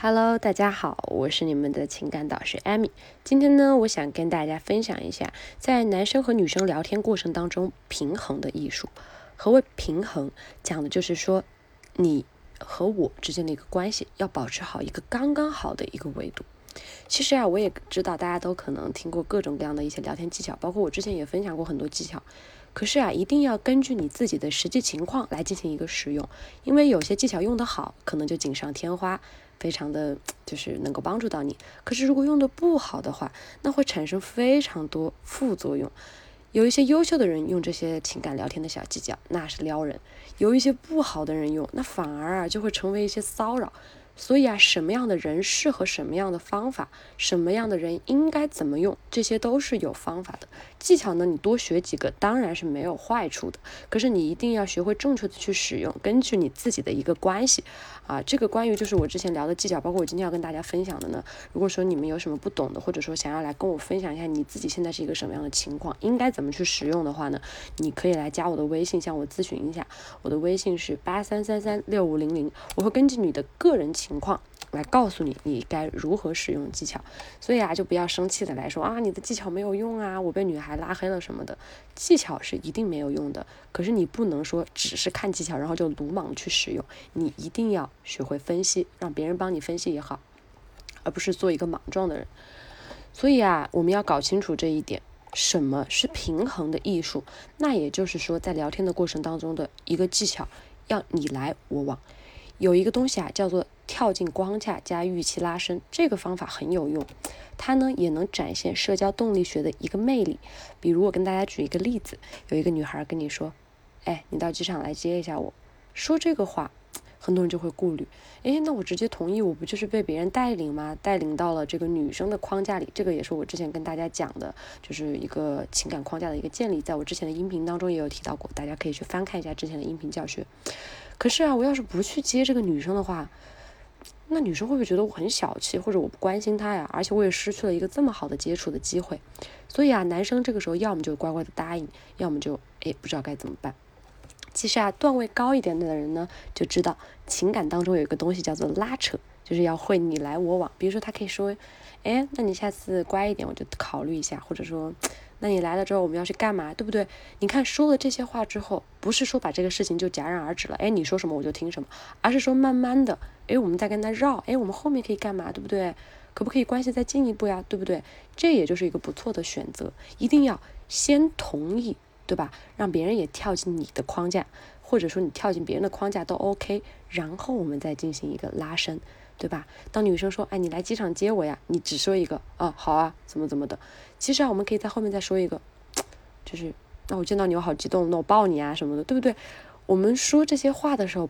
Hello，大家好，我是你们的情感导师艾米。今天呢，我想跟大家分享一下，在男生和女生聊天过程当中平衡的艺术。何谓平衡？讲的就是说，你和我之间的一个关系要保持好一个刚刚好的一个维度。其实啊，我也知道大家都可能听过各种各样的一些聊天技巧，包括我之前也分享过很多技巧。可是啊，一定要根据你自己的实际情况来进行一个使用，因为有些技巧用得好，可能就锦上添花。非常的就是能够帮助到你，可是如果用的不好的话，那会产生非常多副作用。有一些优秀的人用这些情感聊天的小技巧，那是撩人；有一些不好的人用，那反而啊就会成为一些骚扰。所以啊，什么样的人适合什么样的方法，什么样的人应该怎么用，这些都是有方法的。技巧呢，你多学几个当然是没有坏处的。可是你一定要学会正确的去使用，根据你自己的一个关系啊。这个关于就是我之前聊的技巧，包括我今天要跟大家分享的呢。如果说你们有什么不懂的，或者说想要来跟我分享一下你自己现在是一个什么样的情况，应该怎么去使用的话呢，你可以来加我的微信向我咨询一下。我的微信是八三三三六五零零，我会根据你的个人情。情况来告诉你，你该如何使用技巧。所以啊，就不要生气的来说啊，你的技巧没有用啊，我被女孩拉黑了什么的。技巧是一定没有用的，可是你不能说只是看技巧，然后就鲁莽去使用。你一定要学会分析，让别人帮你分析也好，而不是做一个莽撞的人。所以啊，我们要搞清楚这一点，什么是平衡的艺术？那也就是说，在聊天的过程当中的一个技巧，要你来我往。有一个东西啊，叫做跳进框架加预期拉伸，这个方法很有用，它呢也能展现社交动力学的一个魅力。比如我跟大家举一个例子，有一个女孩跟你说：“哎，你到机场来接一下我。”说这个话，很多人就会顾虑：“哎，那我直接同意，我不就是被别人带领吗？带领到了这个女生的框架里。”这个也是我之前跟大家讲的，就是一个情感框架的一个建立，在我之前的音频当中也有提到过，大家可以去翻看一下之前的音频教学。可是啊，我要是不去接这个女生的话，那女生会不会觉得我很小气，或者我不关心她呀？而且我也失去了一个这么好的接触的机会。所以啊，男生这个时候要么就乖乖的答应，要么就哎不知道该怎么办。其实啊，段位高一点的人呢，就知道情感当中有一个东西叫做拉扯，就是要会你来我往。比如说他可以说，哎，那你下次乖一点，我就考虑一下，或者说。那你来了之后，我们要去干嘛，对不对？你看说了这些话之后，不是说把这个事情就戛然而止了，哎，你说什么我就听什么，而是说慢慢的，哎，我们再跟他绕，哎，我们后面可以干嘛，对不对？可不可以关系再进一步呀，对不对？这也就是一个不错的选择，一定要先同意，对吧？让别人也跳进你的框架，或者说你跳进别人的框架都 OK，然后我们再进行一个拉伸。对吧？当女生说，哎，你来机场接我呀，你只说一个，哦，好啊，怎么怎么的。其实啊，我们可以在后面再说一个，就是，那我见到你我好激动，那我抱你啊什么的，对不对？我们说这些话的时候。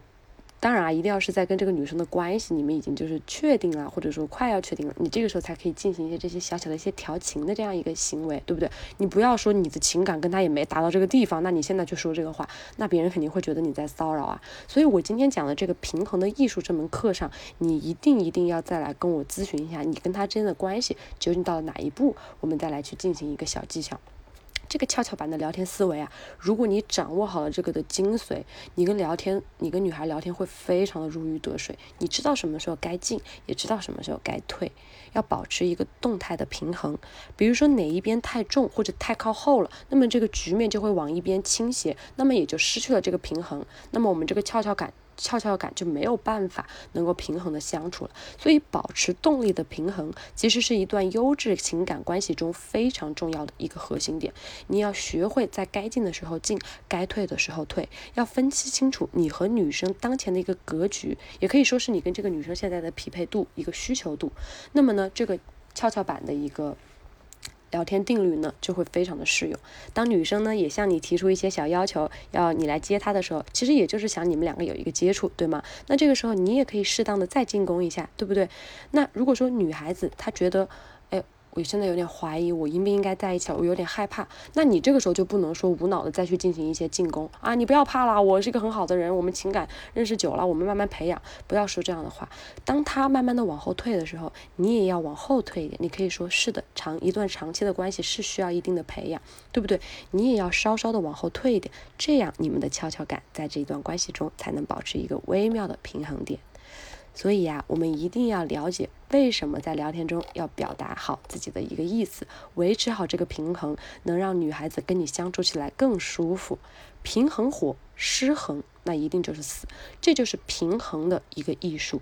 当然啊，一定要是在跟这个女生的关系，你们已经就是确定了，或者说快要确定了，你这个时候才可以进行一些这些小小的一些调情的这样一个行为，对不对？你不要说你的情感跟他也没达到这个地方，那你现在就说这个话，那别人肯定会觉得你在骚扰啊。所以我今天讲的这个平衡的艺术这门课上，你一定一定要再来跟我咨询一下，你跟他之间的关系究竟到了哪一步，我们再来去进行一个小技巧。这个跷跷板的聊天思维啊，如果你掌握好了这个的精髓，你跟聊天，你跟女孩聊天会非常的如鱼得水。你知道什么时候该进，也知道什么时候该退，要保持一个动态的平衡。比如说哪一边太重或者太靠后了，那么这个局面就会往一边倾斜，那么也就失去了这个平衡。那么我们这个跷跷板。跷跷感就没有办法能够平衡的相处了，所以保持动力的平衡，其实是一段优质情感关系中非常重要的一个核心点。你要学会在该进的时候进，该退的时候退，要分析清楚你和女生当前的一个格局，也可以说是你跟这个女生现在的匹配度一个需求度。那么呢，这个跷跷板的一个。聊天定律呢就会非常的适用。当女生呢也向你提出一些小要求，要你来接她的时候，其实也就是想你们两个有一个接触，对吗？那这个时候你也可以适当的再进攻一下，对不对？那如果说女孩子她觉得，我现在有点怀疑，我应不应该在一起了？我有点害怕。那你这个时候就不能说无脑的再去进行一些进攻啊！你不要怕啦，我是一个很好的人，我们情感认识久了，我们慢慢培养。不要说这样的话。当他慢慢的往后退的时候，你也要往后退一点。你可以说是的，长一段长期的关系是需要一定的培养，对不对？你也要稍稍的往后退一点，这样你们的跷跷感在这一段关系中才能保持一个微妙的平衡点。所以呀，我们一定要了解为什么在聊天中要表达好自己的一个意思，维持好这个平衡，能让女孩子跟你相处起来更舒服。平衡火，失衡那一定就是死，这就是平衡的一个艺术。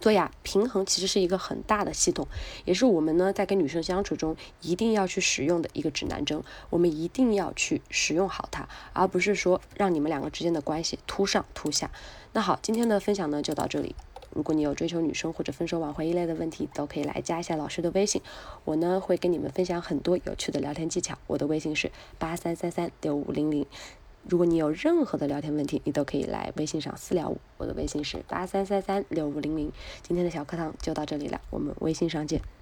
所以啊，平衡其实是一个很大的系统，也是我们呢在跟女生相处中一定要去使用的一个指南针。我们一定要去使用好它，而不是说让你们两个之间的关系突上突下。那好，今天的分享呢就到这里。如果你有追求女生或者分手挽回一类的问题，都可以来加一下老师的微信，我呢会跟你们分享很多有趣的聊天技巧。我的微信是八三三三六五零零。如果你有任何的聊天问题，你都可以来微信上私聊我。我的微信是八三三三六五零零。今天的小课堂就到这里了，我们微信上见。